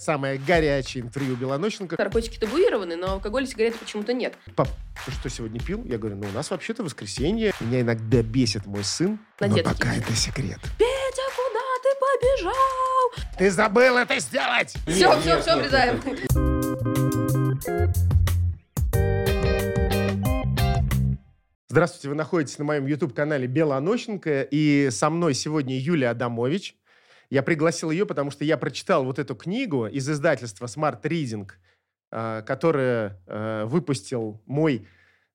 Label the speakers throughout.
Speaker 1: Самое горячее интервью Белоноченко.
Speaker 2: Наркотики табуированы, но алкоголь и сигареты почему-то нет.
Speaker 1: Пап, ты что сегодня пил? Я говорю, ну у нас вообще-то воскресенье. Меня иногда бесит мой сын.
Speaker 2: На
Speaker 1: но
Speaker 2: детский.
Speaker 1: пока это секрет.
Speaker 2: Петя, куда ты побежал?
Speaker 1: Ты забыл это сделать!
Speaker 2: Все,
Speaker 1: Нет,
Speaker 2: все,
Speaker 1: нет,
Speaker 2: все,
Speaker 1: нет,
Speaker 2: обрезаем.
Speaker 1: Здравствуйте, вы находитесь на моем YouTube-канале Белонощенко, и со мной сегодня Юлия Адамович. Я пригласил ее, потому что я прочитал вот эту книгу из издательства Smart Reading, э, которое э, выпустил мой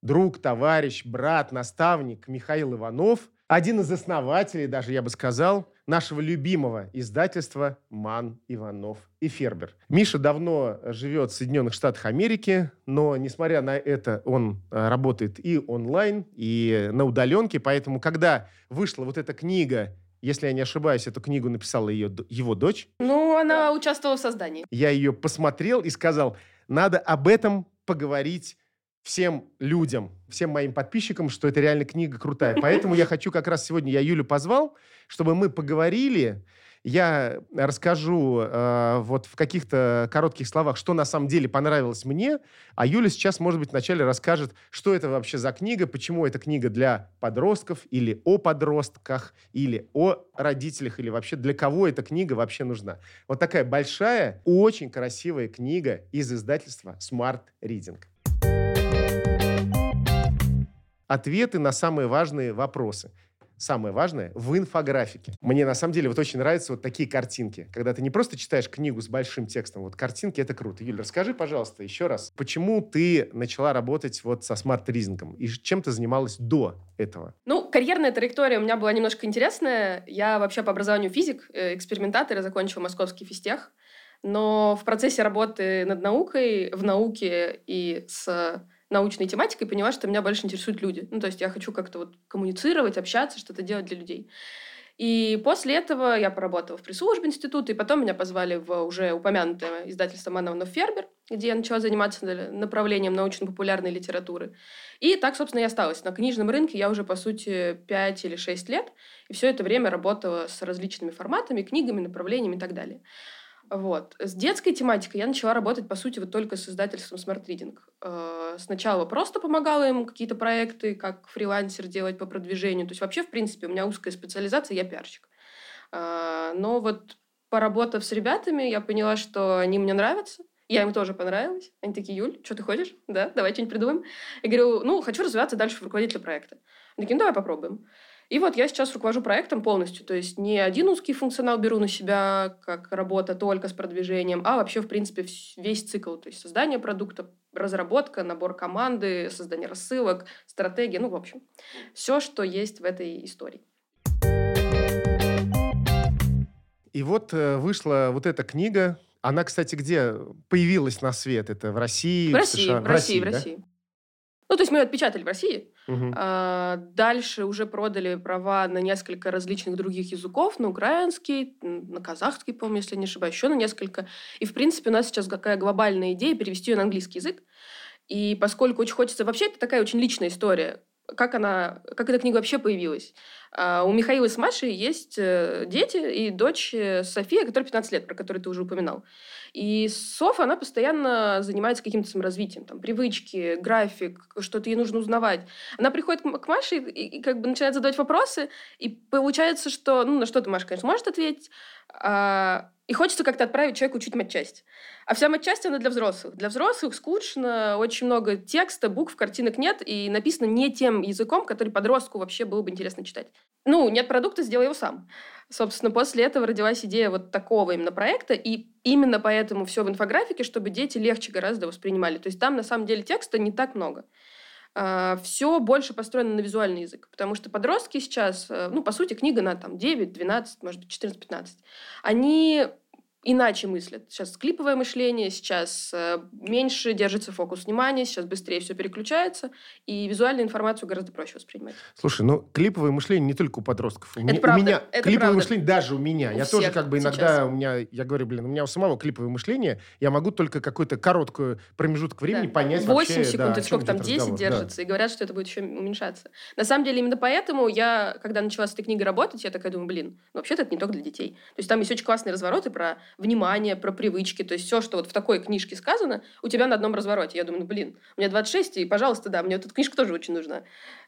Speaker 1: друг, товарищ, брат, наставник Михаил Иванов, один из основателей, даже я бы сказал, нашего любимого издательства «Ман, Иванов и Фербер». Миша давно живет в Соединенных Штатах Америки, но, несмотря на это, он э, работает и онлайн, и на удаленке, поэтому, когда вышла вот эта книга если я не ошибаюсь, эту книгу написала ее, его дочь.
Speaker 2: Ну, она участвовала в создании.
Speaker 1: Я ее посмотрел и сказал, надо об этом поговорить всем людям, всем моим подписчикам, что это реально книга крутая. Поэтому я хочу как раз сегодня, я Юлю позвал, чтобы мы поговорили. Я расскажу э, вот в каких-то коротких словах, что на самом деле понравилось мне, а Юля сейчас, может быть, вначале расскажет, что это вообще за книга, почему эта книга для подростков или о подростках, или о родителях, или вообще для кого эта книга вообще нужна. Вот такая большая, очень красивая книга из издательства Smart Reading. Ответы на самые важные вопросы. Самое важное в инфографике. Мне на самом деле вот очень нравятся вот такие картинки. Когда ты не просто читаешь книгу с большим текстом, вот картинки это круто. Юль, расскажи, пожалуйста, еще раз, почему ты начала работать вот со Smart Reading ом и чем ты занималась до этого?
Speaker 2: Ну, карьерная траектория у меня была немножко интересная. Я вообще по образованию физик, э, экспериментатор, и закончила московский физтех. Но в процессе работы над наукой, в науке и с научной тематикой поняла, что меня больше интересуют люди. Ну, то есть я хочу как-то вот коммуницировать, общаться, что-то делать для людей. И после этого я поработала в пресс-службе института, и потом меня позвали в уже упомянутое издательство Мановнов Фербер, где я начала заниматься направлением научно-популярной литературы. И так, собственно, и осталась. На книжном рынке я уже, по сути, 5 или 6 лет, и все это время работала с различными форматами, книгами, направлениями и так далее. Вот. С детской тематикой я начала работать, по сути, вот только с издательством Smart Reading. Э, Сначала просто помогала им какие-то проекты, как фрилансер делать по продвижению. То есть вообще, в принципе, у меня узкая специализация, я пиарщик. Э, Но вот поработав с ребятами, я поняла, что они мне нравятся. Я им тоже понравилась. Они такие, Юль, что ты хочешь? Да, давай что-нибудь придумаем. Я говорю, ну, хочу развиваться дальше в руководителя проекта. Они такие, ну, давай попробуем. И вот я сейчас руковожу проектом полностью. То есть не один узкий функционал беру на себя, как работа только с продвижением, а вообще, в принципе, весь цикл. То есть создание продукта, разработка, набор команды, создание рассылок, стратегия, ну, в общем, все, что есть в этой истории.
Speaker 1: И вот э, вышла вот эта книга. Она, кстати, где появилась на свет? Это в России?
Speaker 2: В России,
Speaker 1: США?
Speaker 2: в России, в
Speaker 1: да?
Speaker 2: России. Ну, то есть мы ее отпечатали в России,
Speaker 1: Мгм.
Speaker 2: А, Дальше уже продали права на несколько различных других языков, на украинский, м, на казахский, по-моему, если не ошибаюсь, еще на несколько. И, в принципе, у нас сейчас какая глобальная идея перевести ее на английский язык. И поскольку очень хочется... Вообще, это такая очень личная история. Как она, как эта книга вообще появилась? А, У Михаила с Машей есть э, дети и дочь э, София, которой 15 лет, про которую ты уже упоминал. И Софа, она постоянно занимается каким-то саморазвитием, там, привычки, график, что-то ей нужно узнавать. Она приходит к Маше и, и как бы начинает задавать вопросы, и получается, что, ну, на что-то Маша, конечно, может ответить, и хочется как-то отправить человека учить матчасть. А вся матчасть, она для взрослых. Для взрослых скучно, очень много текста, букв, картинок нет, и написано не тем языком, который подростку вообще было бы интересно читать. Ну, нет продукта, сделай его сам. Собственно, после этого родилась идея вот такого именно проекта, и именно поэтому все в инфографике, чтобы дети легче гораздо воспринимали. То есть там на самом деле текста не так много. Все больше построено на визуальный язык, потому что подростки сейчас, э, ну, по сути, книга на там 9, 12, может быть, 14-15, они иначе мыслят. Сейчас клиповое мышление, сейчас э, меньше держится фокус внимания, сейчас быстрее все переключается, и визуальную информацию гораздо проще воспринимать.
Speaker 1: Слушай, ну клиповое мышление не только у подростков. У,
Speaker 2: Это
Speaker 1: меня- у
Speaker 2: правда,
Speaker 1: меня
Speaker 2: это
Speaker 1: клиповое
Speaker 2: правда.
Speaker 1: мышление даже у меня.
Speaker 2: У
Speaker 1: я тоже как бы иногда
Speaker 2: сейчас.
Speaker 1: у меня, я говорю, блин, у меня у самого клиповое мышление, я могу только какой-то короткую промежуток времени
Speaker 2: Да.
Speaker 1: понять
Speaker 2: 8
Speaker 1: вообще,
Speaker 2: секунд,
Speaker 1: да,
Speaker 2: сколько там,
Speaker 1: идет
Speaker 2: 10
Speaker 1: разговор. Да.
Speaker 2: держится, и говорят, что это будет еще уменьшаться. На самом деле, именно поэтому я, когда начала с этой книгой работать, я такая думаю, блин, ну вообще-то это не только для детей. То есть там есть очень классные развороты про внимание, про привычки. То есть все, что вот в такой книжке сказано, у тебя на одном развороте. Я думаю, ну, блин, мне 26, и, пожалуйста, да, мне вот эта книжка тоже очень нужна.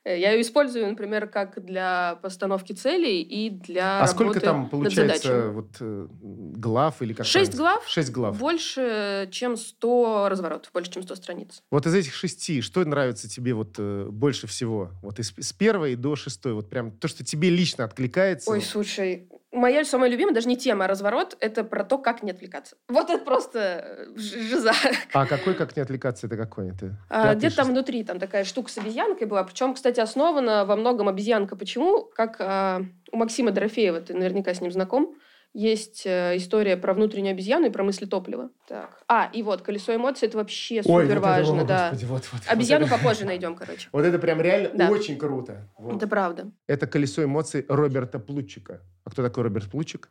Speaker 2: Э, я ее использую, например, как для постановки целей и для
Speaker 1: А сколько там получается вот э, глав или как
Speaker 2: Шесть глав,
Speaker 1: Шесть глав.
Speaker 2: больше, чем 100 разворотов, больше, чем 100 страниц.
Speaker 1: Вот из этих шести, что нравится тебе вот э, больше всего? Вот из, с первой до шестой, вот прям то, что тебе лично откликается.
Speaker 2: Ой, слушай, моя самая любимая, даже не тема, а разворот, это про то, как не отвлекаться. Вот это просто жиза.
Speaker 1: А какой, как не отвлекаться, это какой? Это
Speaker 2: А, Где-то там внутри там такая штука с обезьянкой была. Причем, кстати, основана во многом обезьянка. Почему? Как а, у Максима Дорофеева, ты наверняка с ним знаком, есть э, история про внутреннюю обезьяну и про мысли топлива. Так. А, и вот, колесо эмоций, это вообще
Speaker 1: Ой,
Speaker 2: супер
Speaker 1: вот это,
Speaker 2: важно,
Speaker 1: о,
Speaker 2: да.
Speaker 1: господи, вот, вот, вот
Speaker 2: Обезьяну
Speaker 1: это-
Speaker 2: попозже найдем, короче.
Speaker 1: Вот это прям реально
Speaker 2: Да.
Speaker 1: очень круто. Вот.
Speaker 2: Это правда.
Speaker 1: Это колесо эмоций Роберта Плутчика. А кто такой Роберт Плутчик?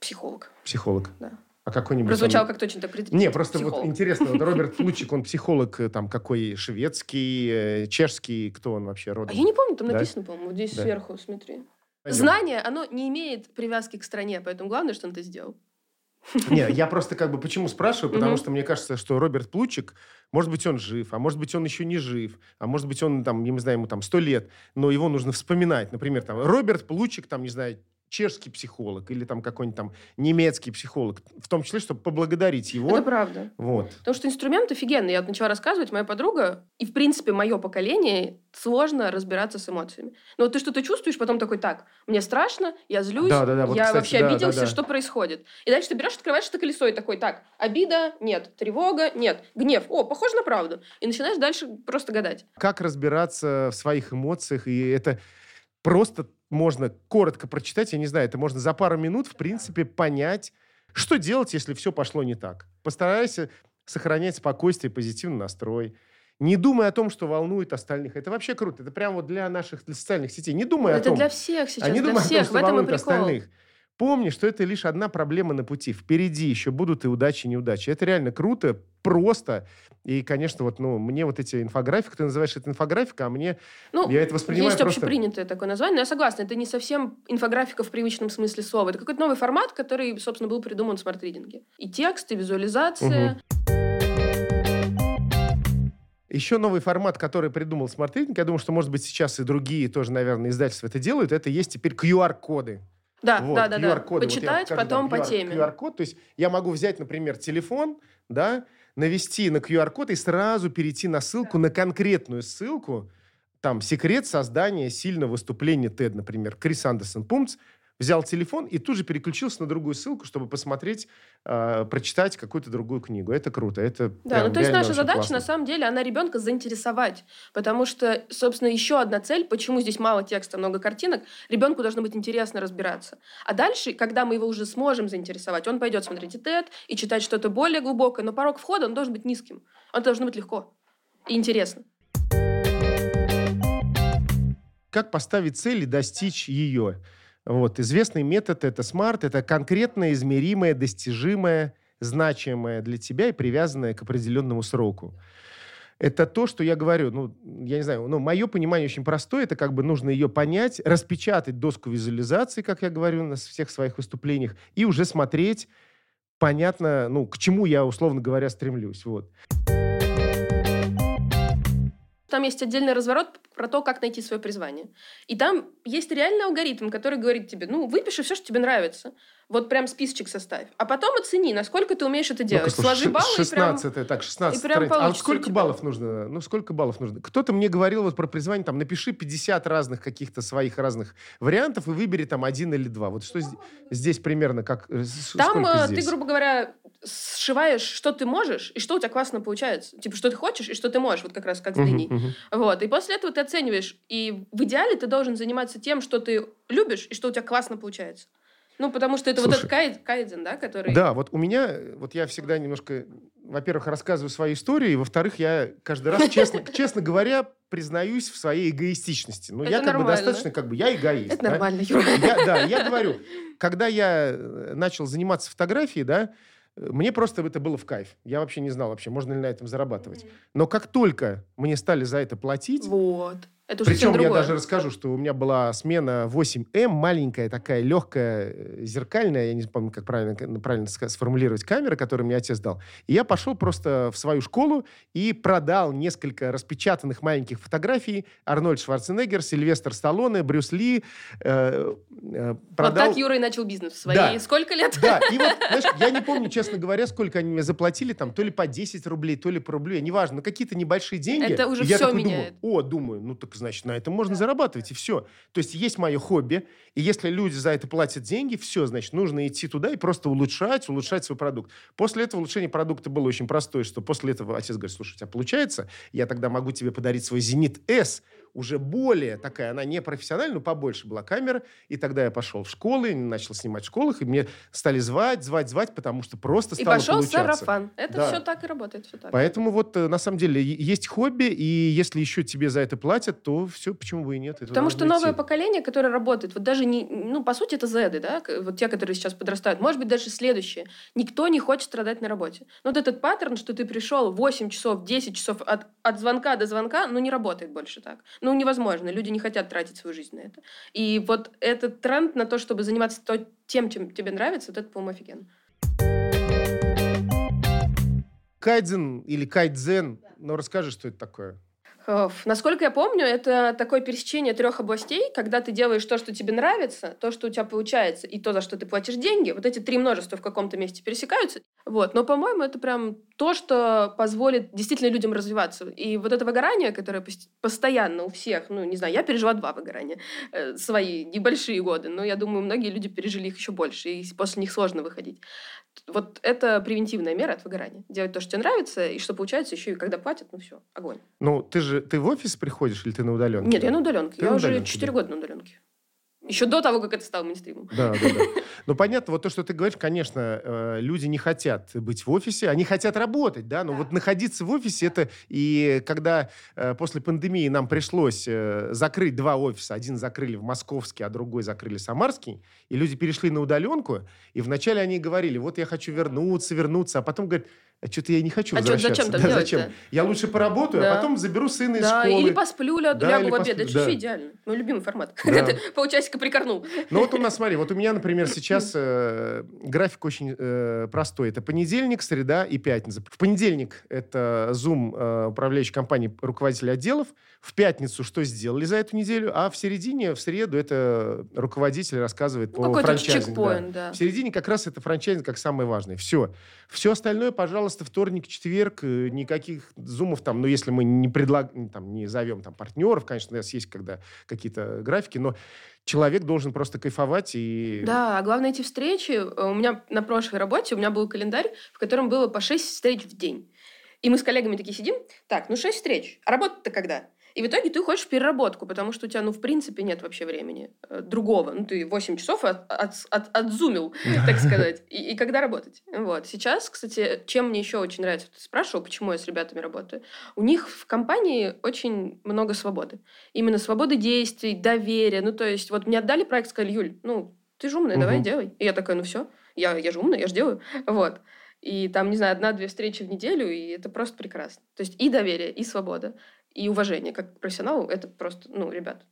Speaker 2: Психолог.
Speaker 1: Психолог.
Speaker 2: Да.
Speaker 1: А какой-нибудь...
Speaker 2: Прозвучал
Speaker 1: он-
Speaker 2: как точно так
Speaker 1: Не, просто вот
Speaker 2: психолог.
Speaker 1: интересно, вот Роберт Плутчик, он психолог э, там какой, шведский, э, чешский, кто он вообще
Speaker 2: А
Speaker 1: родом?
Speaker 2: я не помню, там
Speaker 1: Да?
Speaker 2: написано, по-моему, вот здесь
Speaker 1: Да.
Speaker 2: сверху, смотри.
Speaker 1: Пойдем.
Speaker 2: Знание, оно не имеет привязки к стране, поэтому главное, что он это сделал.
Speaker 1: Не, я просто как бы почему спрашиваю, потому что мне кажется, что Роберт Плутчик, может быть, он жив, а может быть, он еще не жив, а может быть, он там, я не знаю, ему там сто лет, но его нужно вспоминать. Например, там Роберт Плутчик, там, не знаю, чешский психолог или там какой-нибудь там немецкий психолог, в том числе, чтобы поблагодарить его.
Speaker 2: Это правда.
Speaker 1: Вот.
Speaker 2: Потому что инструмент офигенный. Я начала рассказывать, моя подруга, и, в принципе, мое поколение, сложно разбираться с эмоциями. Но вот ты что-то чувствуешь, потом такой, так, мне страшно, я злюсь,
Speaker 1: Да-да-да, вот,
Speaker 2: я
Speaker 1: кстати,
Speaker 2: вообще
Speaker 1: да,
Speaker 2: обиделся,
Speaker 1: да, да.
Speaker 2: что происходит? И дальше ты берешь, открываешь это колесо и такой, так, обида, нет, тревога, нет, гнев, о, похоже на правду. И начинаешь дальше просто гадать.
Speaker 1: Как разбираться в своих эмоциях, и это просто можно коротко прочитать, я не знаю, это можно за пару минут, в принципе, понять, что делать, если все пошло не так. Постарайся сохранять спокойствие и позитивный настрой. Не думай о том, что волнует остальных. Это вообще круто. Это прямо вот для наших для социальных сетей. Не думай о
Speaker 2: это
Speaker 1: том,
Speaker 2: для всех сейчас,
Speaker 1: а не
Speaker 2: для
Speaker 1: думай о
Speaker 2: всех.
Speaker 1: том,
Speaker 2: в
Speaker 1: что
Speaker 2: этом и
Speaker 1: волнует остальных. Помни, что это лишь одна проблема на пути. Впереди еще будут и удачи, и неудачи. Это реально круто, просто. И, конечно, вот, ну, мне вот эти инфографики, ты называешь это инфографика, а мне
Speaker 2: Ну,
Speaker 1: я это воспринимаю
Speaker 2: есть
Speaker 1: просто...
Speaker 2: общепринятое такое название, но я согласна, это не совсем инфографика в привычном смысле слова. Это какой-то новый формат, который, собственно, был придуман в смарт-ридинге. И текст, и визуализация.
Speaker 1: Еще новый формат, который придумал Smart Reading, я думаю, что, может быть, сейчас и другие тоже, наверное, издательства это делают, это есть теперь QR-коды.
Speaker 2: Да,
Speaker 1: Вот,
Speaker 2: да, да, да.
Speaker 1: Вот
Speaker 2: Почитать
Speaker 1: покажу,
Speaker 2: потом
Speaker 1: да,
Speaker 2: по
Speaker 1: QR
Speaker 2: теме.
Speaker 1: QR-код, то есть я могу взять, например, телефон, да, навести на QR-код и сразу перейти на ссылку, на конкретную ссылку, там, секрет создания сильного выступления TED, например, Крис Андерсон Пумц, взял телефон и тут же переключился на другую ссылку, чтобы посмотреть, э, прочитать какую-то другую книгу. Это круто, это
Speaker 2: Да,
Speaker 1: прям
Speaker 2: ну то есть наша задача,
Speaker 1: классно.
Speaker 2: на самом деле, она ребенка заинтересовать. Потому что, собственно, еще одна цель, почему здесь мало текста, много картинок, ребенку должно быть интересно разбираться. А дальше, когда мы его уже сможем заинтересовать, он пойдет смотреть и TED, и читать что-то более глубокое, но порог входа, он должен быть низким. Он должно быть легко и интересно.
Speaker 1: как поставить цель и достичь ее. Вот. Известный метод – это SMART, это конкретное, измеримое, достижимое, значимое для тебя и привязанное к определенному сроку. Это то, что я говорю, ну, я не знаю, ну, мое понимание очень простое, это как бы нужно ее понять, распечатать доску визуализации, как я говорю на всех своих выступлениях, и уже смотреть, понятно, ну, к чему я, условно говоря, стремлюсь, вот.
Speaker 2: Там есть отдельный разворот про то, как найти свое призвание. И там есть реальный алгоритм, который говорит тебе, ну, выпиши все, что тебе нравится. Вот прям списочек составь. А потом оцени, насколько ты умеешь это делать.
Speaker 1: Слушай,
Speaker 2: Сложи баллы и прям...
Speaker 1: 16 так, 16
Speaker 2: и прям
Speaker 1: страниц. А сколько баллов нужно? Ну, сколько баллов нужно? Кто-то мне говорил вот про призвание, там, напиши 50 разных каких-то своих разных вариантов и выбери там один или два. Вот что зд- здесь примерно, как, э,
Speaker 2: Там э,
Speaker 1: здесь?
Speaker 2: ты, грубо говоря, сшиваешь, что ты можешь, и что у тебя классно получается. Типа, что ты хочешь, и что ты можешь, вот как раз как с дыней.
Speaker 1: мгм.
Speaker 2: Вот. И после этого ты оцениваешь. И в идеале ты должен заниматься тем, что ты любишь, и что у тебя классно получается. Ну, потому что это вот
Speaker 1: Слушай,
Speaker 2: этот кайд- кайдзен, да, который...
Speaker 1: Да, вот у меня, вот я всегда немножко, во-первых, рассказываю свои истории, и, во-вторых, я каждый раз, честно, честно говоря, признаюсь в своей эгоистичности. Ну, я
Speaker 2: Это
Speaker 1: как бы
Speaker 2: нормально.
Speaker 1: достаточно, как бы, я эгоист.
Speaker 2: Это
Speaker 1: да.
Speaker 2: нормально, Юра.
Speaker 1: Я, да, я говорю, когда я э, начал заниматься фотографией, да, э, мне просто это было в кайф. Я вообще не знал вообще, можно ли на этом зарабатывать. Но как только мне стали за это платить,
Speaker 2: Вот. Это уже
Speaker 1: Причем я даже расскажу, что у меня была смена 8М, маленькая такая, легкая, э, зеркальная, я не помню, как правильно, к- правильно сформулировать, камера, которую мне отец дал. И я пошел просто в свою школу и продал несколько распечатанных маленьких фотографий Арнольд Шварценеггер, Сильвестр Сталлоне, Брюс Ли. э, э,
Speaker 2: Вот
Speaker 1: продал...
Speaker 2: так Юра и начал бизнес в свои
Speaker 1: Да.
Speaker 2: сколько лет?
Speaker 1: Да, и вот, знаешь, я не помню, честно говоря, сколько они мне заплатили, там, то ли по 10 рублей, то ли по рублю, неважно, но какие-то небольшие деньги.
Speaker 2: Это уже
Speaker 1: такой
Speaker 2: меняет.
Speaker 1: Думаю, О, думаю, ну так, значит, на этом можно зарабатывать, и все. То есть есть мое хобби, и если люди за это платят деньги, все, значит, нужно идти туда и просто улучшать, улучшать свой продукт. После этого улучшение продукта было очень простое, что после этого отец говорит, слушай, у тебя получается, я тогда могу тебе подарить свой «Зенит С», уже более такая, она не профессиональная, но побольше была камера. И тогда я пошел в школы, начал снимать в школах, и мне стали звать, звать, звать, потому что просто
Speaker 2: И
Speaker 1: стало
Speaker 2: пошел
Speaker 1: получаться.
Speaker 2: сарафан. Это
Speaker 1: Да.
Speaker 2: все так и работает. Все так.
Speaker 1: Поэтому вот э, на самом деле есть хобби, и если еще тебе за это платят, то все, почему бы и нет.
Speaker 2: Потому что
Speaker 1: нужно
Speaker 2: новое
Speaker 1: идти.
Speaker 2: поколение, которое работает, вот даже не, ну, по сути, это зеды, да, вот те, которые сейчас подрастают, может быть, даже следующее. Никто не хочет страдать на работе. Но вот этот паттерн, что ты пришел 8 часов, 10 часов от, от звонка до звонка, ну, не работает больше так. Ну, невозможно. Люди не хотят тратить свою жизнь на это. И вот этот тренд на то, чтобы заниматься то- тем, чем тебе нравится, вот это, по-моему, офигенно.
Speaker 1: Кайдзен или кайдзен, ну расскажи, что это такое.
Speaker 2: Оф, Насколько я помню, это такое пересечение трех областей, когда ты делаешь то, что тебе нравится, то, что у тебя получается, и то, за что ты платишь деньги. Вот эти три множества в каком-то месте пересекаются. Вот. Но, по-моему, это прям то, что позволит действительно людям развиваться. И вот это выгорание, которое пос- постоянно у всех, ну, не знаю, я пережила два выгорания, э, свои небольшие годы, но я думаю, многие люди пережили их еще больше, и после них сложно выходить. Вот это превентивная мера от выгорания. Делать то, что тебе нравится, и что получается еще и когда платят, ну все, огонь.
Speaker 1: Ну, ты же, ты в офис приходишь или ты на удаленке?
Speaker 2: Нет, я на удаленке.
Speaker 1: Ты
Speaker 2: я
Speaker 1: на
Speaker 2: уже
Speaker 1: удаленке,
Speaker 2: 4
Speaker 1: да.
Speaker 2: года на удаленке. Еще до того, как это стало мейнстримом.
Speaker 1: Да, да, да. Ну, понятно, вот то, что ты говоришь, конечно, э, люди не хотят быть в офисе, они хотят работать, да, но вот находиться в офисе, это и когда э, после пандемии нам пришлось э, закрыть два офиса, один закрыли в Московский, а другой закрыли Самарский, и люди перешли на удаленку, и вначале они говорили, вот я хочу вернуться, вернуться, а потом говорят, а что-то я не хочу
Speaker 2: А
Speaker 1: возвращаться.
Speaker 2: зачем
Speaker 1: Да, зачем? Я лучше поработаю,
Speaker 2: Да.
Speaker 1: а потом заберу сына из
Speaker 2: Да,
Speaker 1: школы.
Speaker 2: или посплю, ля-
Speaker 1: Да,
Speaker 2: лягу в обед.
Speaker 1: посплю,
Speaker 2: Это
Speaker 1: да.
Speaker 2: вообще идеально. Мой любимый формат.
Speaker 1: Да.
Speaker 2: Полчасика прикорнул.
Speaker 1: Ну вот у нас, смотри, вот у меня, например, сейчас э, график очень э, простой. Это понедельник, среда и пятница. В понедельник это Zoom э, управляющей компании руководителей отделов. В пятницу что сделали за эту неделю, а в середине, в среду это руководитель рассказывает
Speaker 2: Ну,
Speaker 1: по франчайзингу. да.
Speaker 2: да.
Speaker 1: В середине как раз это франчайзинг как самое важное. Все. Все остальное, пожалуйста, вторник, четверг, э, никаких зумов там, ну, если мы не предлагаем, там, не зовем там партнеров, конечно, у нас есть когда какие-то графики, но человек должен просто кайфовать и...
Speaker 2: Да, а главное эти встречи. э, У меня на прошлой работе у меня был календарь, в котором было по 6 встреч в день. И мы с коллегами такие сидим, так, ну 6 встреч, а работа-то когда? И в итоге ты хочешь переработку, потому что у тебя, ну, в принципе, нет вообще времени э, другого. Ну, ты 8 часов от, от, от- отзумил, так сказать. И, и когда работать? Вот. Сейчас, кстати, чем мне еще очень нравится, ты спрашивал, почему я с ребятами работаю. У них в компании очень много свободы. Именно свободы действий, доверия. Ну, то есть, вот мне отдали проект, сказали, Юль, ну, ты же умная, давай
Speaker 1: Мгм.
Speaker 2: делай. И я такая, ну все, я, я же умная, я же делаю. Вот. И там, не знаю, одна-две встречи в неделю, и это просто прекрасно. То есть и доверие, и свобода, и уважение. Как к профессионалу, это просто, ну, ребят,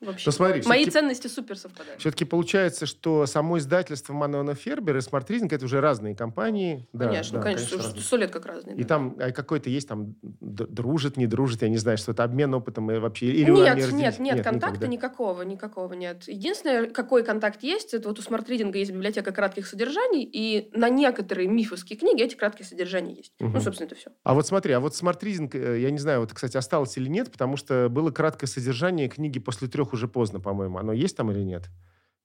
Speaker 2: вообще.
Speaker 1: Ну, смотри,
Speaker 2: Мои ценности супер совпадают.
Speaker 1: все-таки получается, что само издательство Манона Фербер и Smart Reading это уже разные компании. Да,
Speaker 2: конечно,
Speaker 1: да,
Speaker 2: конечно, сто лет как разные.
Speaker 1: И
Speaker 2: да.
Speaker 1: там а какой-то есть там дружит, не дружит, я не знаю, что это обмен опытом и вообще... Или
Speaker 2: Нет, нет, нет,
Speaker 1: никак,
Speaker 2: контакта никакого, никакого нет. Единственное, какой контакт есть, это вот у смарт-ридинга есть библиотека кратких содержаний, и на некоторые мифовские книги эти краткие содержания есть. Ну,
Speaker 1: Мгм.
Speaker 2: собственно, это все.
Speaker 1: А вот смотри, а вот Smart Reading, э, я не знаю, вот, кстати, осталось или нет, потому что было краткое содержание книги после трех уже поздно, по-моему. Оно есть там или нет?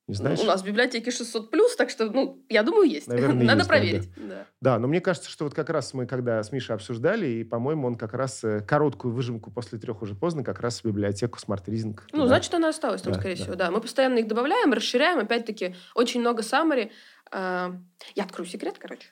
Speaker 1: Не знаешь?
Speaker 2: У нас в библиотеке 600 плюс, так что, ну, я думаю, есть.
Speaker 1: Наверное,
Speaker 2: Надо
Speaker 1: есть, да,
Speaker 2: проверить. Да.
Speaker 1: Да, но мне кажется, что вот как раз мы, когда с Мишей обсуждали, и, по-моему, он как раз э, короткую выжимку после трех уже поздно как раз в библиотеку Smart Reading.
Speaker 2: Ну,
Speaker 1: туда.
Speaker 2: значит, она осталась там,
Speaker 1: Да,
Speaker 2: скорее
Speaker 1: да.
Speaker 2: всего. Да, мы постоянно их добавляем, расширяем. Опять-таки, очень много summary. А, Я открою секрет, короче.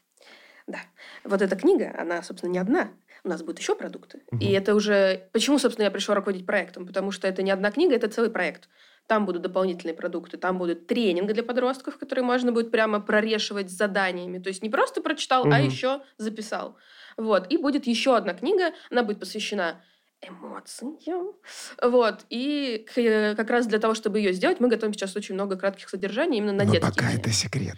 Speaker 2: Да. Вот эта книга, она, собственно, не одна. У нас будут еще продукты.
Speaker 1: Мгм.
Speaker 2: И это уже... Почему, собственно, я пришла руководить проектом? Потому что это не одна книга, это целый проект. Там будут дополнительные продукты, там будут тренинги для подростков, которые можно будет прямо прорешивать с заданиями. То есть не просто прочитал, а
Speaker 1: Мгм.
Speaker 2: еще записал. Вот. И будет еще одна книга, она будет посвящена эмоциям. Вот. И как раз для того, чтобы ее сделать, мы готовим сейчас очень много кратких содержаний именно на
Speaker 1: Но
Speaker 2: детские
Speaker 1: пока
Speaker 2: дни.
Speaker 1: это секрет.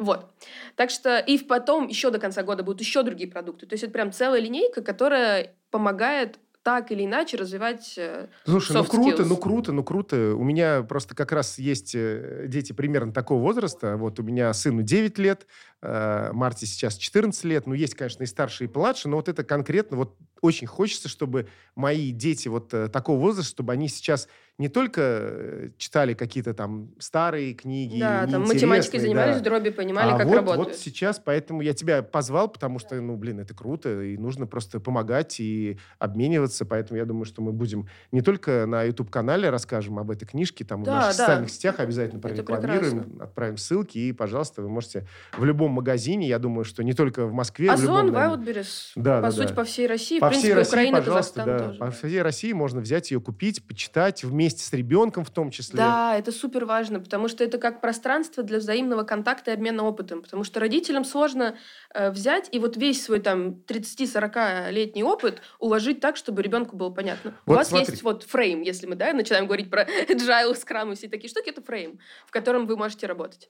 Speaker 2: Вот. Так что и потом еще до конца года будут еще другие продукты. То есть это прям целая линейка, которая помогает так или иначе развивать э,
Speaker 1: Слушай, ну круто,
Speaker 2: skills.
Speaker 1: ну круто, ну круто. У меня просто как раз есть э, дети примерно такого возраста. Вот у меня сыну 9 лет, э, Марте сейчас 14 лет. Ну, есть, конечно, и старше, и младше, но вот это конкретно вот очень хочется, чтобы мои дети вот э, такого возраста, чтобы они сейчас не только э, читали какие-то там старые книги,
Speaker 2: Да, там математикой занимались,
Speaker 1: да.
Speaker 2: дроби понимали,
Speaker 1: а
Speaker 2: как
Speaker 1: вот,
Speaker 2: работают.
Speaker 1: вот сейчас, поэтому я тебя позвал, потому что, ну, блин, это круто, и нужно просто помогать и обмениваться, поэтому я думаю, что мы будем не только на YouTube-канале расскажем об этой книжке, там
Speaker 2: Да,
Speaker 1: в наших
Speaker 2: да.
Speaker 1: социальных сетях обязательно прорекламируем, отправим ссылки, и, пожалуйста, вы можете в любом магазине, я думаю, что не только в Москве, в
Speaker 2: Озон,
Speaker 1: любом, наверное,
Speaker 2: Wildberries,
Speaker 1: Да,
Speaker 2: по
Speaker 1: да,
Speaker 2: сути,
Speaker 1: да.
Speaker 2: по всей России.
Speaker 1: по
Speaker 2: в принципе,
Speaker 1: всей России,
Speaker 2: Украина,
Speaker 1: пожалуйста,
Speaker 2: Казахстан
Speaker 1: да.
Speaker 2: тоже.
Speaker 1: По всей России можно взять ее, купить, почитать вместе с ребенком в том числе.
Speaker 2: Да, это супер важно, потому что это как пространство для взаимного контакта и обмена опытом. Потому что родителям сложно э, взять и вот весь свой там 30-40-летний опыт уложить так, чтобы ребенку было понятно. У
Speaker 1: Вот
Speaker 2: вас
Speaker 1: смотри.
Speaker 2: есть вот фрейм, если мы да, начинаем говорить про agile, скрам и все такие штуки, это фрейм, в котором вы можете работать.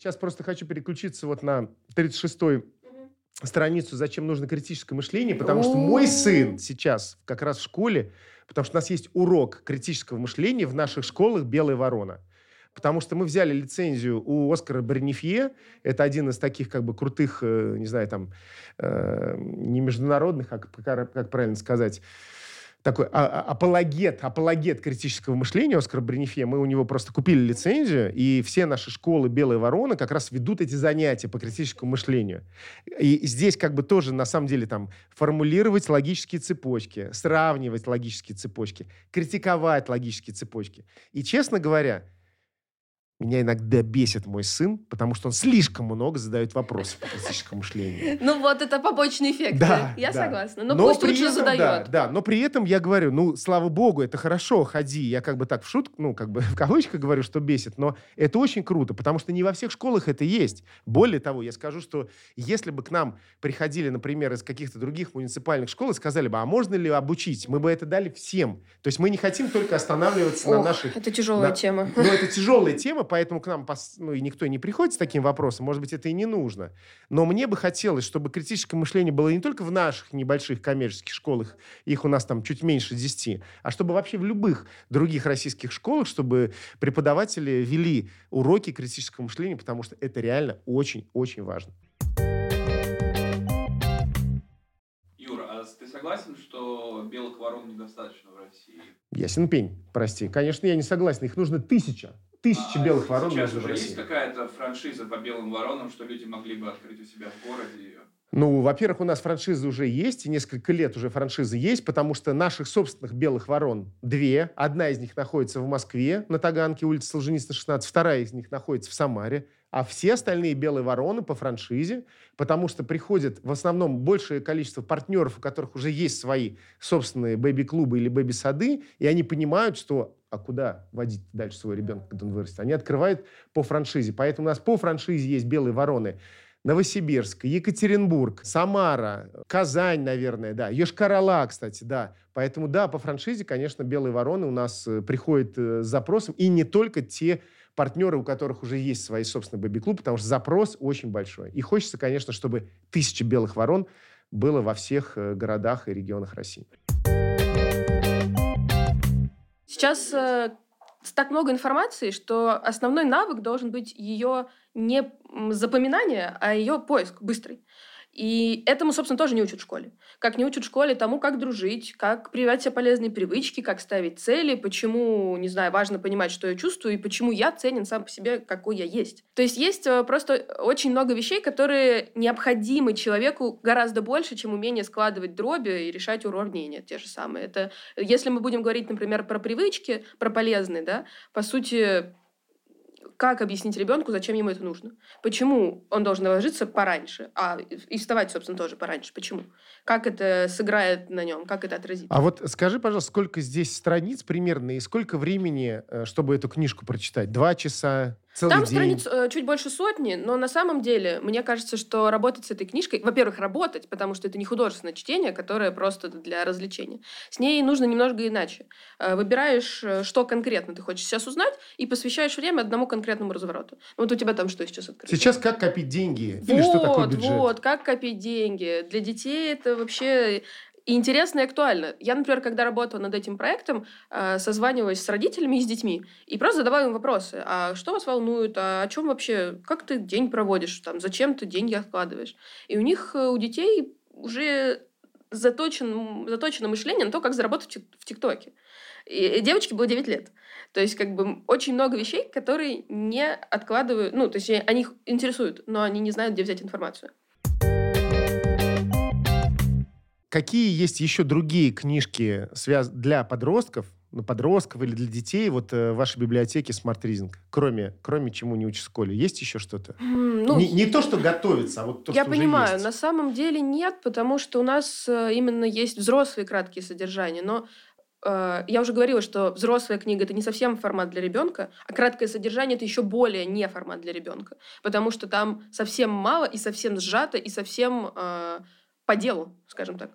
Speaker 1: Сейчас просто хочу переключиться вот на 36-й страницу «Зачем нужно критическое мышление», потому что мой сын сейчас как раз в школе, потому что у нас есть урок критического мышления в наших школах «Белая ворона». Потому что мы взяли лицензию у Оскара Бернифье, это один из таких как бы крутых, э, не знаю, там, э, не международных, а как, как правильно сказать, такой а- а- апологет, апологет критического мышления Оскар Бренефе. Мы у него просто купили лицензию, и все наши школы «Белая ворона» как раз ведут эти занятия по критическому мышлению. И здесь как бы тоже, на самом деле, там, формулировать логические цепочки, сравнивать логические цепочки, критиковать логические цепочки. И, честно говоря, меня иногда бесит мой сын, потому что он слишком много задает вопросов по критическому мышлению.
Speaker 2: Ну вот это побочный эффект.
Speaker 1: Да,
Speaker 2: Я
Speaker 1: да.
Speaker 2: согласна. Но,
Speaker 1: Но
Speaker 2: пусть лучше
Speaker 1: этом,
Speaker 2: задает.
Speaker 1: Да, да, но при этом я говорю, ну, слава богу, это хорошо, ходи. Я как бы так в шутку, ну, как бы в кавычках говорю, что бесит, но это очень круто, потому что не во всех школах это есть. Более того, я скажу, что если бы к нам приходили, например, из каких-то других муниципальных школ и сказали бы, а можно ли обучить, мы бы это дали всем. То есть мы не хотим только останавливаться на
Speaker 2: Ох,
Speaker 1: наших
Speaker 2: это тяжелая
Speaker 1: на-
Speaker 2: тема.
Speaker 1: ну, это тяжелая тема, поэтому к нам ну, и никто не приходит с таким вопросом. Может быть, это и не нужно. Но мне бы хотелось, чтобы критическое мышление было не только в наших небольших коммерческих школах, их у нас там чуть меньше 10, а чтобы вообще в любых других российских школах, чтобы преподаватели вели уроки критического мышления, потому что это реально очень-очень важно.
Speaker 3: Юра, а ты согласен, что белых ворон недостаточно в России?
Speaker 1: Ясен пень, прости. Конечно, я не согласен. Их нужно тысяча. Тысяча
Speaker 3: А
Speaker 1: белых ворон
Speaker 3: Сейчас уже есть какая-то франшиза по белым воронам, что люди могли бы открыть у себя в городе ее?
Speaker 1: Ну, во-первых, у нас франшизы уже есть, и несколько лет уже франшизы есть, потому что наших собственных белых ворон две. Одна из них находится в Москве, на Таганке, улица Солженицына, 16. Вторая из них находится в Самаре. А все остальные белые вороны по франшизе, потому что приходит в основном большее количество партнеров, у которых уже есть свои собственные бэби-клубы или бэби-сады, и они понимают, что а куда водить дальше своего ребенка, когда он вырастет? Они открывают по франшизе. Поэтому у нас по франшизе есть белые вороны Новосибирск, Екатеринбург, Самара, Казань, наверное, да, Йошкар-Ола, кстати, да. Поэтому, да, по франшизе, конечно, белые вороны у нас э, приходят э, с запросом, и не только те партнеры, у которых уже есть свои собственные бэби-клубы, потому что запрос очень большой. И хочется, конечно, чтобы тысяча белых ворон было во всех э, городах и регионах России.
Speaker 2: Сейчас э, так много информации, что основной навык должен быть ее не запоминание, а ее поиск быстрый. И этому, собственно, тоже не учат в школе. Как не учат в школе тому, как дружить, как прививать себе полезные привычки, как ставить цели, почему, не знаю, важно понимать, что я чувствую, и почему я ценен сам по себе, какой я есть. То есть есть э, просто очень много вещей, которые необходимы человеку гораздо больше, чем умение складывать дроби и решать уравнения те же самые. Это если мы будем говорить, например, про привычки, про полезные, да, по сути, как объяснить ребенку, зачем ему это нужно? Почему он должен ложиться пораньше, а и вставать, собственно, тоже пораньше? Почему? Как это сыграет на нем? Как это отразится?
Speaker 1: А вот скажи, пожалуйста, сколько здесь страниц примерно и сколько времени, э, чтобы эту книжку прочитать? Два часа, Целый
Speaker 2: Там
Speaker 1: день.
Speaker 2: страниц э, чуть больше сотни, но на самом деле, мне кажется, что работать с этой книжкой, во-первых, работать, потому что это не художественное чтение, которое просто для развлечения. С ней нужно немножко иначе. Э, Выбираешь, э, что конкретно ты хочешь сейчас узнать, и посвящаешь время одному конкретному развороту. Вот у тебя там что сейчас открыто?
Speaker 1: Сейчас как копить деньги?
Speaker 2: Вот,
Speaker 1: Или что такое бюджет?
Speaker 2: вот, как копить деньги. Для детей это вообще и интересно и актуально. Я, например, когда работала над этим проектом, э, созванивалась с родителями и с детьми, и просто задавала им вопросы. А что вас волнует? А о чем вообще? Как ты день проводишь? Там, зачем ты деньги откладываешь? И у них, э, у детей уже заточен, заточено мышление на то, как заработать в Тик- в ТикТоке. И девочке было 9 лет. То есть, как бы, очень много вещей, которые не откладывают, ну, то есть, они их интересуют, но они не знают, где взять информацию.
Speaker 1: Какие есть еще другие книжки для подростков, ну, подростков или для детей вот э, в вашей библиотеке Smart Reading? Кроме, кроме чему не учат в школе. Есть еще что-то?
Speaker 2: М, Ну,
Speaker 1: не, не то, что готовится, а вот то,
Speaker 2: я
Speaker 1: что уже
Speaker 2: понимаю,
Speaker 1: есть.
Speaker 2: на самом деле нет, потому что у нас э, именно есть взрослые краткие содержания, но э, я уже говорила, что взрослая книга это не совсем формат для ребенка, а краткое содержание это еще более не формат для ребенка, потому что там совсем мало и совсем сжато и совсем э, по делу, скажем так.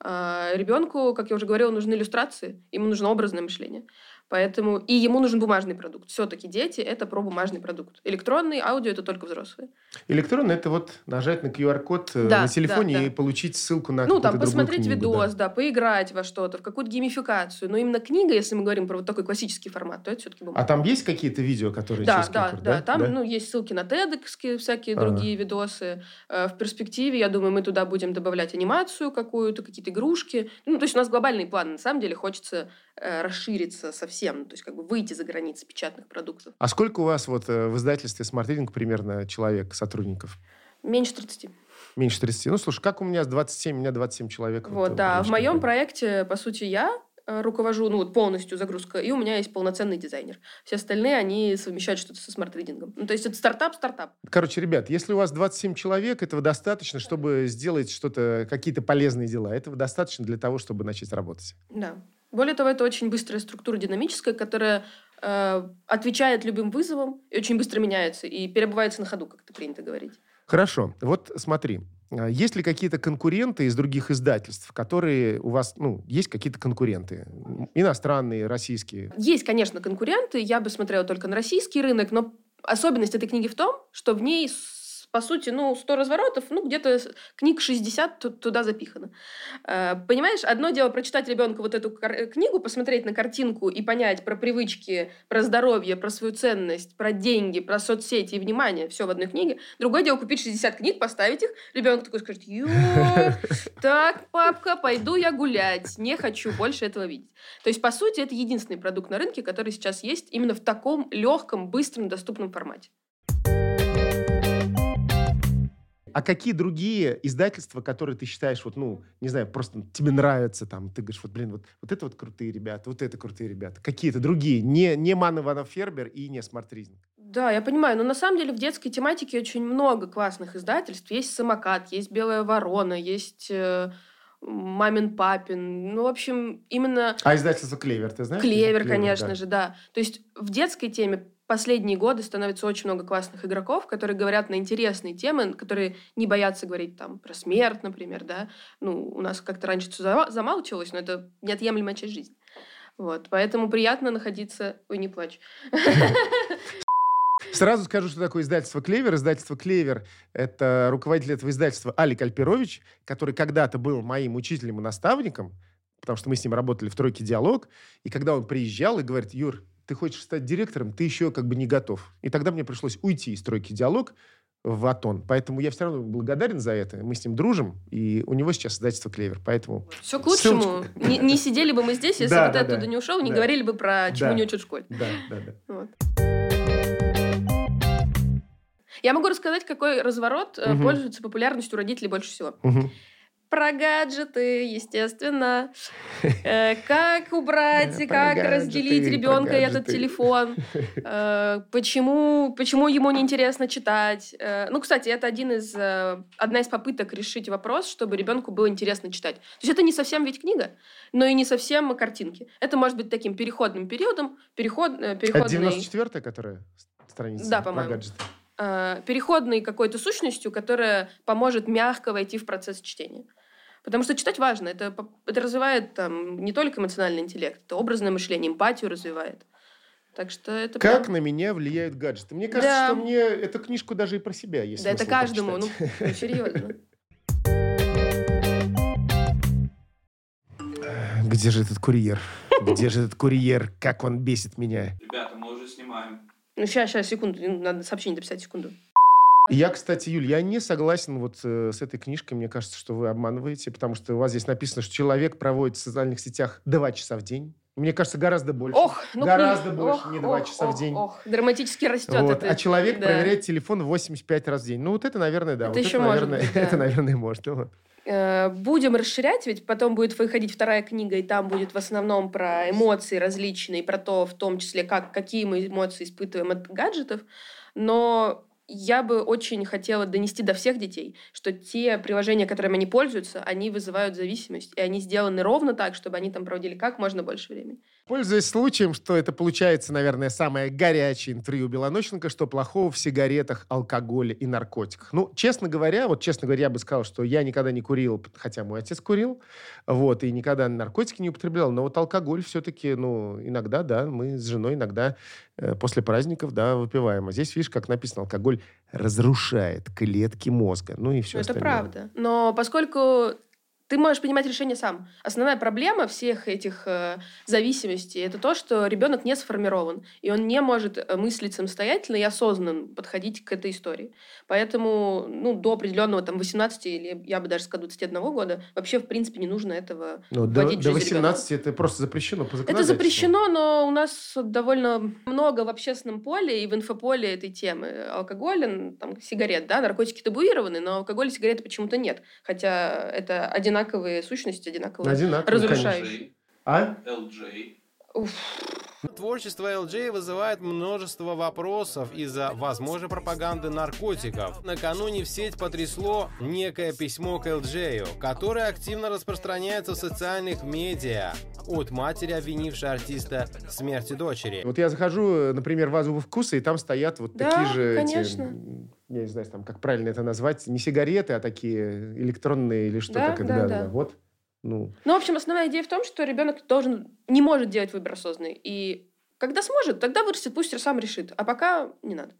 Speaker 2: А ребенку, как я уже говорила, нужны иллюстрации, ему нужно образное мышление. Поэтому и ему нужен бумажный продукт. Все-таки дети это про бумажный продукт. Электронный, аудио это только взрослые.
Speaker 1: Электронно это вот нажать на QR-код э,
Speaker 2: Да,
Speaker 1: на телефоне
Speaker 2: да, да.
Speaker 1: и получить ссылку на
Speaker 2: Ну, там, посмотреть
Speaker 1: книгу,
Speaker 2: видос,
Speaker 1: да.
Speaker 2: да. поиграть во что-то, в какую-то геймификацию. Но именно книга, если мы говорим про вот такой классический формат, то это все-таки бумага.
Speaker 1: А там есть какие-то видео, которые
Speaker 2: да,
Speaker 1: через
Speaker 2: да,
Speaker 1: QR,
Speaker 2: да, Там, ну, есть ссылки на TEDx, всякие
Speaker 1: Ага.
Speaker 2: другие видосы. Э, В перспективе, я думаю, мы туда будем добавлять анимацию какую-то, какие-то игрушки. Ну, то есть у нас глобальный план. На самом деле хочется э, расшириться совсем, то есть как бы выйти за границы печатных продуктов.
Speaker 1: А сколько у вас вот э, в издательстве Smart Reading примерно человек, сотрудников?
Speaker 2: Меньше 30.
Speaker 1: Меньше 30. Ну, слушай, как у меня с 27, у меня 27 человек.
Speaker 2: Вот,
Speaker 1: э,
Speaker 2: да. В моем проекте, по сути, я э, руковожу, ну, вот полностью загрузка, и у меня есть полноценный дизайнер. Все остальные, они совмещают что-то со Smart Reading ом. Ну, то есть это стартап-стартап.
Speaker 1: Короче, ребят, если у вас 27 человек, этого достаточно, чтобы сделать что-то, какие-то полезные дела. Этого достаточно для того, чтобы начать работать.
Speaker 2: Да. Более того, это очень быстрая структура динамическая, которая э, отвечает любым вызовам и очень быстро меняется и перебывается на ходу, как это принято говорить.
Speaker 1: Хорошо. Вот смотри. а, Есть ли какие-то конкуренты из других издательств, которые у вас, ну, есть какие-то конкуренты? Иностранные, российские?
Speaker 2: Есть, конечно, конкуренты. Я бы смотрела только на российский рынок, но особенность этой книги в том, что в ней, по сути, ну, 100 разворотов, ну, где-то книг 60 ту- туда запихано. Э, Понимаешь, одно дело прочитать ребенку вот эту книгу, посмотреть на картинку и понять про привычки, про здоровье, про свою ценность, про деньги, про соцсети и внимание, все в одной книге. Другое дело купить 60 книг, поставить их, ребенок такой скажет, ё, так, папка, пойду я гулять, не хочу больше этого видеть. То есть, по сути, это единственный продукт на рынке, который сейчас есть именно в таком легком, быстром, доступном формате.
Speaker 1: А какие другие издательства, которые ты считаешь, вот, ну, не знаю, просто тебе нравятся, там, ты говоришь, вот, блин, вот, вот это вот крутые ребята, вот это крутые ребята. Какие-то другие, не, не Манн Иванов Фербер и не Смарт Reading.
Speaker 2: Да, я понимаю, но на самом деле в детской тематике очень много классных издательств. Есть «Самокат», есть «Белая ворона», есть э, «Мамин папин». Ну, в общем, именно
Speaker 1: А издательство Клевер, ты знаешь?
Speaker 2: Клевер, конечно
Speaker 1: да.
Speaker 2: же, да. То есть в детской теме последние годы становится очень много классных игроков, которые говорят на интересные темы, которые не боятся говорить там про смерть, например, да. Ну, у нас как-то раньше зама- замалчивалось, но это неотъемлемая часть жизни. Вот, поэтому приятно находиться... Ой, не плачь.
Speaker 1: Сразу скажу, что такое издательство «Клевер». Издательство «Клевер» — это руководитель этого издательства Алик Альперович, который когда-то был моим учителем и наставником, потому что мы с ним работали в «Тройке Диалог», и когда он приезжал и говорит, Юр, ты хочешь стать директором, ты еще как бы не готов. И тогда мне пришлось уйти из «Тройки Диалог», в Атон. Поэтому я все равно благодарен за это. Мы с ним дружим, и у него сейчас издательство «Клевер». Поэтому
Speaker 2: Все к лучшему.
Speaker 1: Ссылочку.
Speaker 2: Не, не сидели бы мы здесь, если
Speaker 1: Да,
Speaker 2: бы
Speaker 1: да,
Speaker 2: ты оттуда
Speaker 1: да.
Speaker 2: не ушел, не
Speaker 1: Да.
Speaker 2: говорили бы про чему
Speaker 1: Да.
Speaker 2: не учат в школе.
Speaker 1: да, да, да.
Speaker 2: Вот. Я могу рассказать, какой разворот
Speaker 1: Мгм.
Speaker 2: пользуется популярностью родителей больше всего.
Speaker 1: Мгм.
Speaker 2: Про гаджеты, естественно. Э, Как убрать, как разделить ребенка этот телефон. Э, Почему, почему ему неинтересно читать. Э, Ну, кстати, это один из, одна из попыток решить вопрос, чтобы ребенку было интересно читать. То есть это не совсем ведь книга, но и не совсем картинки. Это может быть таким переходным периодом, переход, э,
Speaker 1: Это
Speaker 2: переходный...
Speaker 1: 94-я, которая странице
Speaker 2: Да,
Speaker 1: про гаджеты.
Speaker 2: переходной какой-то сущностью, которая поможет мягко войти в процесс чтения. Потому что читать важно. Это, это развивает там, не только эмоциональный интеллект, это образное мышление, эмпатию развивает. Так что это
Speaker 1: Как
Speaker 2: прям-
Speaker 1: на меня влияют гаджеты? Мне кажется,
Speaker 2: Да.
Speaker 1: что мне эту книжку даже и про себя есть
Speaker 2: Да это каждому, ну,
Speaker 1: почитать.
Speaker 2: ну, серьезно.
Speaker 1: Где же этот курьер? Где же этот курьер? Как он бесит меня?
Speaker 3: Ребята, мы уже снимаем.
Speaker 2: Ну, сейчас, сейчас, секунду, надо сообщение дописать, секунду.
Speaker 1: Я, кстати, Юль, я не согласен вот э, с этой книжкой. Мне кажется, что вы обманываете, потому что у вас здесь написано, что человек проводит в социальных сетях два часа в день. Мне кажется, гораздо больше.
Speaker 2: Ох, ну
Speaker 1: Гораздо
Speaker 2: кни-
Speaker 1: больше,
Speaker 2: ох,
Speaker 1: не два
Speaker 2: ох,
Speaker 1: часа в
Speaker 2: ох,
Speaker 1: день.
Speaker 2: ох. Драматически растет
Speaker 1: Вот.
Speaker 2: это.
Speaker 1: А человек
Speaker 2: да.
Speaker 1: проверяет телефон 85 раз в день. Ну, вот это, наверное, да.
Speaker 2: Это
Speaker 1: вот
Speaker 2: еще
Speaker 1: это,
Speaker 2: может
Speaker 1: наверное,
Speaker 2: быть, да.
Speaker 1: это, наверное, может. Вот.
Speaker 2: Э, Будем расширять, ведь потом будет выходить вторая книга, и там будет в основном про эмоции различные, про то, в том числе, как, какие мы эмоции испытываем от гаджетов. Но я бы очень хотела донести до всех детей, что те приложения, которыми они пользуются, они вызывают зависимость, и они сделаны ровно так, чтобы они там проводили как можно больше времени.
Speaker 1: Пользуясь случаем, что это получается, наверное, самое горячее интервью Белонощенко, что плохого в сигаретах, алкоголе и наркотиках. Ну, честно говоря, вот честно говоря, я бы сказал, что я никогда не курил, хотя мой отец курил, вот, и никогда наркотики не употреблял, но вот алкоголь все-таки, ну, иногда, да, мы с женой иногда после праздников, да, выпиваем. А здесь, видишь, как написано, алкоголь разрушает клетки мозга, ну и все
Speaker 2: это
Speaker 1: остальное.
Speaker 2: правда. Но поскольку ты можешь принимать решение сам. Основная проблема всех этих э, зависимостей это то, что ребенок не сформирован, и он не может э, мыслить самостоятельно и осознанно подходить к этой истории. Поэтому ну, до определенного там, 18 или я бы даже сказала 21 года вообще в принципе не нужно этого
Speaker 1: Ну, до, до
Speaker 2: жизнь ребенка.
Speaker 1: 18 это просто запрещено по
Speaker 2: Это запрещено, но у нас довольно много в общественном поле и в инфополе этой темы. Алкоголь, там, сигарет, да, наркотики табуированы, но алкоголь и сигареты почему-то нет. Хотя это одинаковые сущности, одинаковые.
Speaker 1: Одинаково,
Speaker 2: Разрушающие.
Speaker 1: конечно. А?
Speaker 3: LJ.
Speaker 2: Уф.
Speaker 4: Творчество LJ вызывает множество вопросов из-за возможной пропаганды наркотиков. Накануне в сеть потрясло некое письмо к LJ, которое активно распространяется в социальных медиа от матери, обвинившей артиста в смерти дочери.
Speaker 1: Вот я захожу, например, в Азову вкуса, и там стоят вот
Speaker 2: Да,
Speaker 1: такие же... эти,
Speaker 2: конечно.
Speaker 1: м, я не знаю, там, как правильно это назвать. Не сигареты, а такие электронные или что
Speaker 2: Да,
Speaker 1: так это.
Speaker 2: да,
Speaker 1: Да,
Speaker 2: да.
Speaker 1: Вот. Ну,
Speaker 2: Ну, в общем, основная идея в том, что ребенок должен, не может делать выбор осознанный. И когда сможет, тогда вырастет, пусть сам решит. А пока не надо.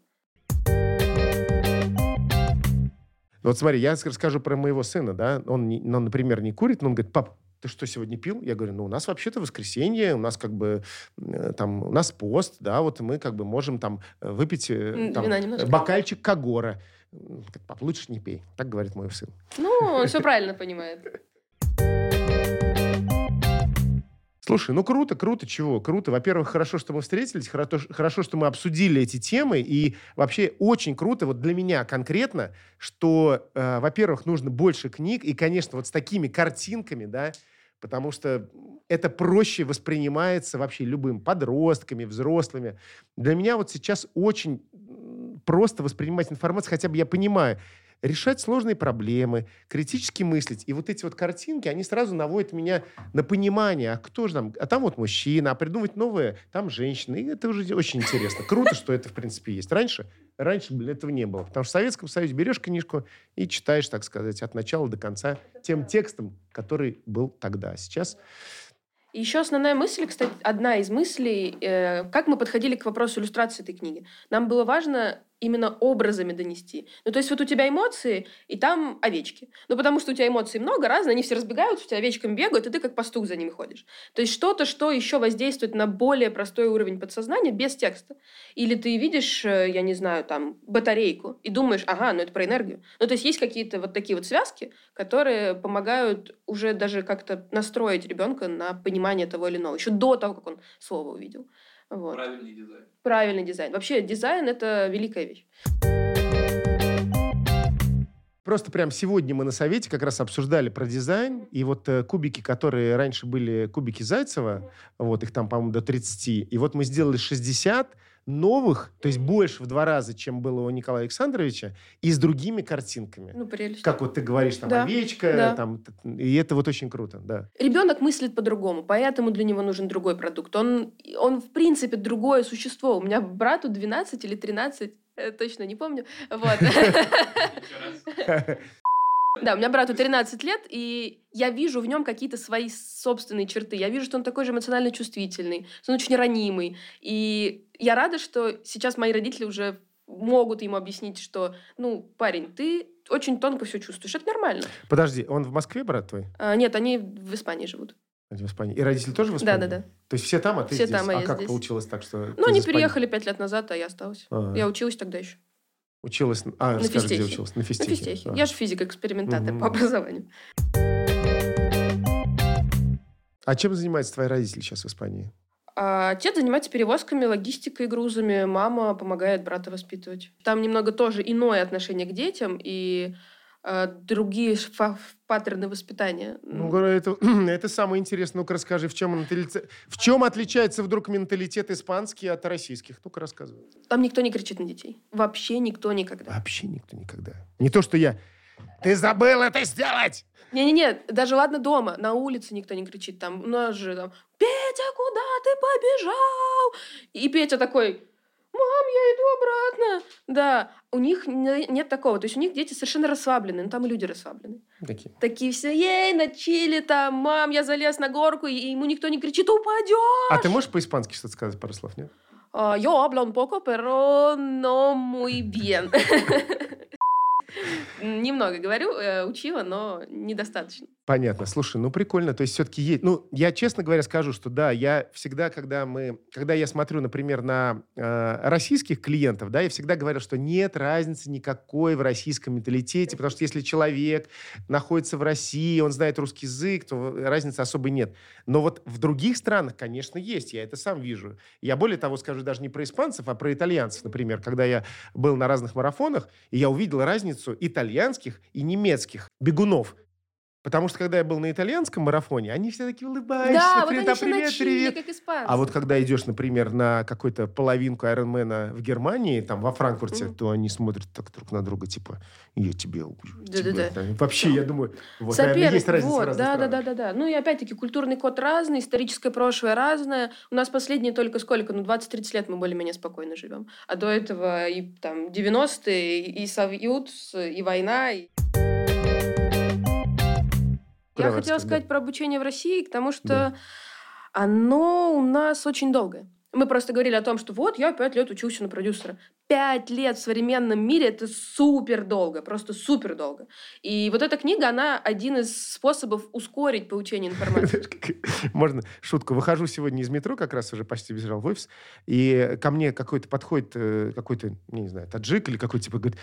Speaker 1: вот смотри, я расскажу про моего сына, да. Он, он, например, не курит, но он говорит, пап, ты что, сегодня пил? Я говорю, ну, у нас вообще-то воскресенье, у нас как бы э, там, у нас пост, да, вот мы как бы можем там э, выпить э, там, бокальчик Кагора. Пап, лучше не пей. Так говорит мой сын.
Speaker 2: Ну, он все правильно понимает.
Speaker 1: Слушай, ну круто, круто, чего? Круто. Во-первых, хорошо, что мы встретились, хорошо, хорошо, что мы обсудили эти темы. И вообще очень круто, вот для меня конкретно, что, э, во-первых, нужно больше книг. И, конечно, вот с такими картинками, да, потому что это проще воспринимается вообще любым подростками, взрослыми. Для меня вот сейчас очень просто воспринимать информацию, хотя бы я понимаю, решать сложные проблемы, критически мыслить. И вот эти вот картинки, они сразу наводят меня на понимание, а кто же там, а там вот мужчина, а придумать новое, там женщина. И это уже очень интересно. Круто, что это, в принципе, есть. Раньше, раньше, блин, этого не было. Потому что в Советском Союзе берешь книжку и читаешь, так сказать, от начала до конца тем текстом, который был тогда. Сейчас
Speaker 2: еще основная мысль, кстати, одна из мыслей, э, как мы подходили к вопросу иллюстрации этой книги. Нам было важно именно образами донести. Ну, то есть вот у тебя эмоции, и там овечки. Ну, потому что у тебя эмоций много, разные, они все разбегаются, у тебя овечками бегают, и ты как пастух за ними ходишь. То есть что-то, что еще воздействует на более простой уровень подсознания без текста. Или ты видишь, э, я не знаю, там, батарейку, и думаешь, ага, ну это про энергию. Ну, то есть есть какие-то вот такие вот связки, которые помогают уже даже как-то настроить ребенка на понимание того или иного, еще до того, как он слово увидел. Вот.
Speaker 3: Правильный дизайн.
Speaker 2: Правильный дизайн. Вообще дизайн — это великая вещь.
Speaker 1: Просто прям сегодня мы на совете как раз обсуждали про дизайн, и вот э, кубики, которые раньше были кубики Зайцева, вот их там, по-моему, до 30, и вот мы сделали 60, новых, то есть больше в два раза, чем было у Николая Александровича, и с другими картинками.
Speaker 2: Ну, прелесть.
Speaker 1: Как вот ты говоришь, там,
Speaker 2: Да.
Speaker 1: овечка,
Speaker 2: Да.
Speaker 1: там, и это вот очень круто, да.
Speaker 2: Ребенок мыслит по-другому, поэтому для него нужен другой продукт. Он, он в принципе, другое существо. У меня брату 12 или 13, э, точно не помню. Вот. Да, у меня брату 13 лет, и я вижу в нем какие-то свои собственные черты. Я вижу, что он такой же эмоционально чувствительный, что он очень ранимый. И я рада, что сейчас мои родители уже могут ему объяснить, что, ну, парень, ты очень тонко все чувствуешь. Это нормально.
Speaker 1: Подожди, он в Москве, брат твой?
Speaker 2: А, нет, они в Испании живут.
Speaker 1: В Испании. И родители тоже в Испании?
Speaker 2: Да-да-да.
Speaker 1: То есть все там, а ты
Speaker 2: Все
Speaker 1: здесь?
Speaker 2: там, а
Speaker 1: а как
Speaker 2: здесь.
Speaker 1: получилось так, что
Speaker 2: Ну, они переехали пять лет назад, а я осталась.
Speaker 1: А.
Speaker 2: Я училась тогда еще.
Speaker 1: Училась... А,
Speaker 2: На
Speaker 1: скажи, где
Speaker 2: физтехе.
Speaker 1: училась? На
Speaker 2: На
Speaker 1: физтехе.
Speaker 2: физтехе.
Speaker 1: А.
Speaker 2: Я же физик-экспериментатор
Speaker 1: Мгм.
Speaker 2: по образованию.
Speaker 1: А чем занимаются твои родители сейчас в Испании?
Speaker 2: А отец занимается перевозками, логистикой, грузами. Мама помогает брата воспитывать. Там немного тоже иное отношение к детям и другие фа- паттерны воспитания.
Speaker 1: Ну, это, это самое интересное. Ну-ка расскажи, в чем, в чем отличается вдруг менталитет испанский от российских? Ну-ка рассказывай.
Speaker 2: Там никто не кричит на детей. Вообще никто никогда.
Speaker 1: Вообще никто никогда. Не то, что я... Ты забыл это сделать!
Speaker 2: Не-не-не, даже ладно дома, на улице никто не кричит. Там у нас же там, Петя, куда ты побежал? И Петя такой, мам, я иду обратно. Да, у них не- нет такого. То есть у них дети совершенно расслаблены, но там и люди расслаблены.
Speaker 1: Такие.
Speaker 2: Такие все, ей, на чили там, мам, я залез на горку, и ему никто не кричит, упадешь.
Speaker 1: А ты можешь по-испански что-то сказать, пару слов, нет?
Speaker 2: А, Yo hablo un poco, pero no muy bien. Немного говорю, э, учила, но недостаточно.
Speaker 1: Понятно. Слушай, ну прикольно. То есть все-таки есть... Ну, я честно говоря скажу, что да, я всегда, когда мы... Когда я смотрю, например, на э, российских клиентов, да, я всегда говорю, что нет разницы никакой в российском менталитете, потому что если человек находится в России, он знает русский язык, то разницы особой нет. Но вот в других странах, конечно, есть. Я это сам вижу. Я более того скажу даже не про испанцев, а про итальянцев, например. Когда я был на разных марафонах, и я увидел разницу итальянских и немецких бегунов. Потому что, когда я был на итальянском марафоне, они все такие улыбающиеся.
Speaker 2: Да, вот
Speaker 1: привет,
Speaker 2: они
Speaker 1: а, привет,
Speaker 2: на чили,
Speaker 1: привет.
Speaker 2: как испанцы.
Speaker 1: А вот когда идешь, например, на какую-то половинку Айронмена в Германии, там, во Франкфурте,
Speaker 2: Мгм.
Speaker 1: то они смотрят так друг на друга, типа, я тебе убью.
Speaker 2: Да-да-да.
Speaker 1: тебя». Вообще, я думаю, вот, наверное,
Speaker 2: Соперник,
Speaker 1: есть разница
Speaker 2: вот,
Speaker 1: разных
Speaker 2: да, да,
Speaker 1: странах.
Speaker 2: да, да, да. Ну и опять-таки культурный код разный, историческое прошлое разное. У нас последние только сколько, ну 20-30 лет мы более-менее спокойно живем. А до этого и там 90-е, и, и Союз, и война. и- Я хотела
Speaker 1: да.
Speaker 2: сказать про обучение в России, потому что
Speaker 1: Да.
Speaker 2: оно у нас очень долгое. Мы просто говорили о том, что вот я пять лет учился на продюсера. Пять лет в современном мире это супер долго, просто супер долго. И вот эта книга, она один из способов ускорить получение информации.
Speaker 1: Можно шутку. Выхожу сегодня из метро, как раз уже почти бежал в офис, и ко мне какой-то подходит э, какой-то, не знаю, таджик или какой-то, типа, говорит,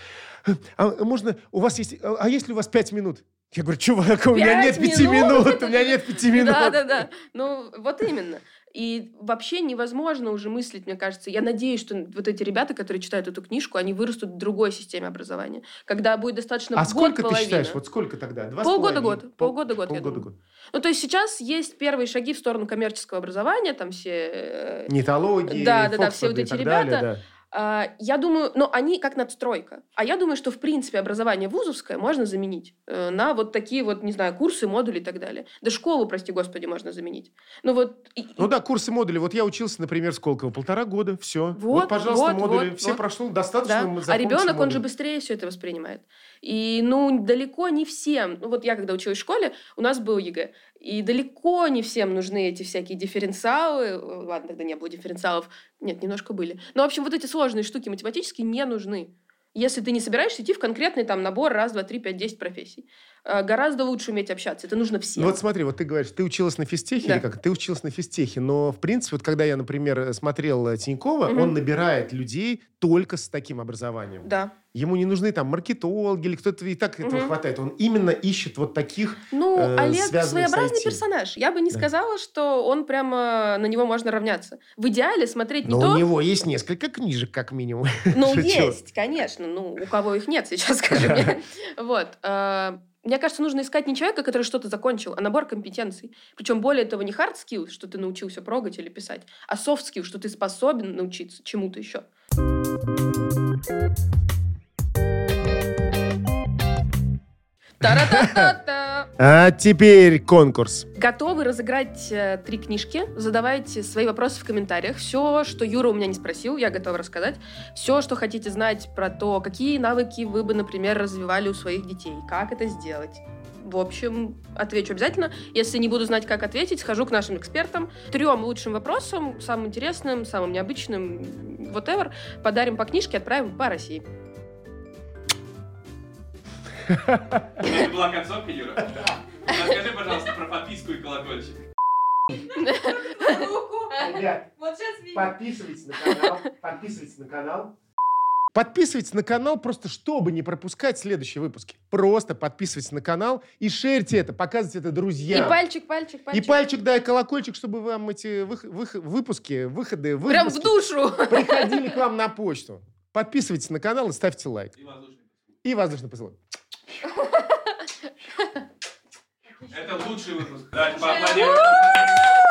Speaker 1: а можно, у вас есть, а а есть ли у вас пять минут? Я говорю, чувак, у меня нет пяти
Speaker 2: минут?
Speaker 1: минут, у меня нет пяти минут.
Speaker 2: Да, да, да. Ну, вот именно. И вообще невозможно уже мыслить, мне кажется. Я надеюсь, что вот эти ребята, которые читают эту книжку, они вырастут в другой системе образования. Когда будет достаточно
Speaker 1: А сколько ты
Speaker 2: половина.
Speaker 1: считаешь? Вот сколько тогда? Два
Speaker 2: Полгода год. Полгода год,
Speaker 1: Полгода год.
Speaker 2: Ну, то есть сейчас есть первые шаги в сторону коммерческого образования, там все... э,
Speaker 1: Нетологии,
Speaker 2: Да, да, да, все вот эти ребята.
Speaker 1: далее, да.
Speaker 2: А, Я думаю, но они как надстройка. А я думаю, что, в принципе, образование вузовское можно заменить э, на вот такие вот, не знаю, курсы, модули и так далее. Да школу, прости господи, можно заменить. Ну вот...
Speaker 1: Ну да, курсы модули. Вот я учился, например, сколько? Полтора года, все. Вот,
Speaker 2: Вот,
Speaker 1: пожалуйста,
Speaker 2: вот,
Speaker 1: модули.
Speaker 2: вот,
Speaker 1: все
Speaker 2: вот.
Speaker 1: прошло достаточно.
Speaker 2: Да. А ребенок, он же быстрее все это воспринимает. И, ну, далеко не всем. Ну, вот я, когда училась в школе, у нас был ЕГЭ. И далеко не всем нужны эти всякие дифференциалы. Э, Ладно, тогда не было дифференциалов. Нет, немножко были. Но, в общем, вот эти сложные штуки математические не нужны. Если ты не собираешься идти в конкретный там набор раз, два, три, пять, десять профессий. Э, Гораздо лучше уметь общаться. Это нужно всем.
Speaker 1: Ну вот смотри, вот ты говоришь, ты училась на физтехе
Speaker 2: Да.
Speaker 1: или как? Ты училась на физтехе, но в принципе, вот когда я, например, смотрел э, Тинькова,
Speaker 2: Мгм.
Speaker 1: он набирает людей только с таким образованием.
Speaker 2: Да.
Speaker 1: Ему не нужны там маркетологи или кто-то и так этого
Speaker 2: Мгм.
Speaker 1: хватает. Он именно ищет вот таких.
Speaker 2: Ну,
Speaker 1: э,
Speaker 2: Олег своеобразный персонаж. Я бы не
Speaker 1: Да.
Speaker 2: сказала, что он прямо на него можно равняться. В идеале смотреть не
Speaker 1: Но
Speaker 2: то...
Speaker 1: у него есть несколько книжек, как минимум.
Speaker 2: Ну, есть, конечно. Ну, у кого их нет сейчас, скажи мне. Вот. Мне кажется, нужно искать не человека, который что-то закончил, а набор компетенций. Причем более того, не hard skills, что ты научился прогать или писать, а soft skills, что ты способен научиться чему-то еще. Та-ра-та-та-та!
Speaker 1: А теперь конкурс.
Speaker 2: Готовы разыграть э, три книжки? Задавайте свои вопросы в комментариях. Все, что Юра у меня не спросил, я готова рассказать. Все, что хотите знать про то, какие навыки вы бы, например, развивали у своих детей, как это сделать. В общем, отвечу обязательно. Если не буду знать, как ответить, схожу к нашим экспертам. Трем лучшим вопросам, самым интересным, самым необычным, whatever, подарим по книжке, отправим по России.
Speaker 3: Это была концовка, Юра? Расскажи, пожалуйста, про подписку и колокольчик.
Speaker 1: Ребят, подписывайтесь на канал. Подписывайтесь на канал. Подписывайтесь на канал просто, чтобы не пропускать следующие выпуски. Просто подписывайтесь на канал и шерьте это, показывайте это
Speaker 2: И
Speaker 1: друзьям.
Speaker 2: пальчик, пальчик,
Speaker 1: И
Speaker 2: пальчик.
Speaker 1: пальчик, да, и колокольчик, чтобы вам эти вых- вых- выпуски, выходы,
Speaker 2: Прям в
Speaker 1: выпуски
Speaker 2: душу.
Speaker 1: приходили к вам на почту. Подписывайтесь на канал и ставьте лайк.
Speaker 3: И воздушный поцелуй.
Speaker 1: И воздушный поцелуй.
Speaker 3: Это лучший выпуск. Дать типа, поаплодируем.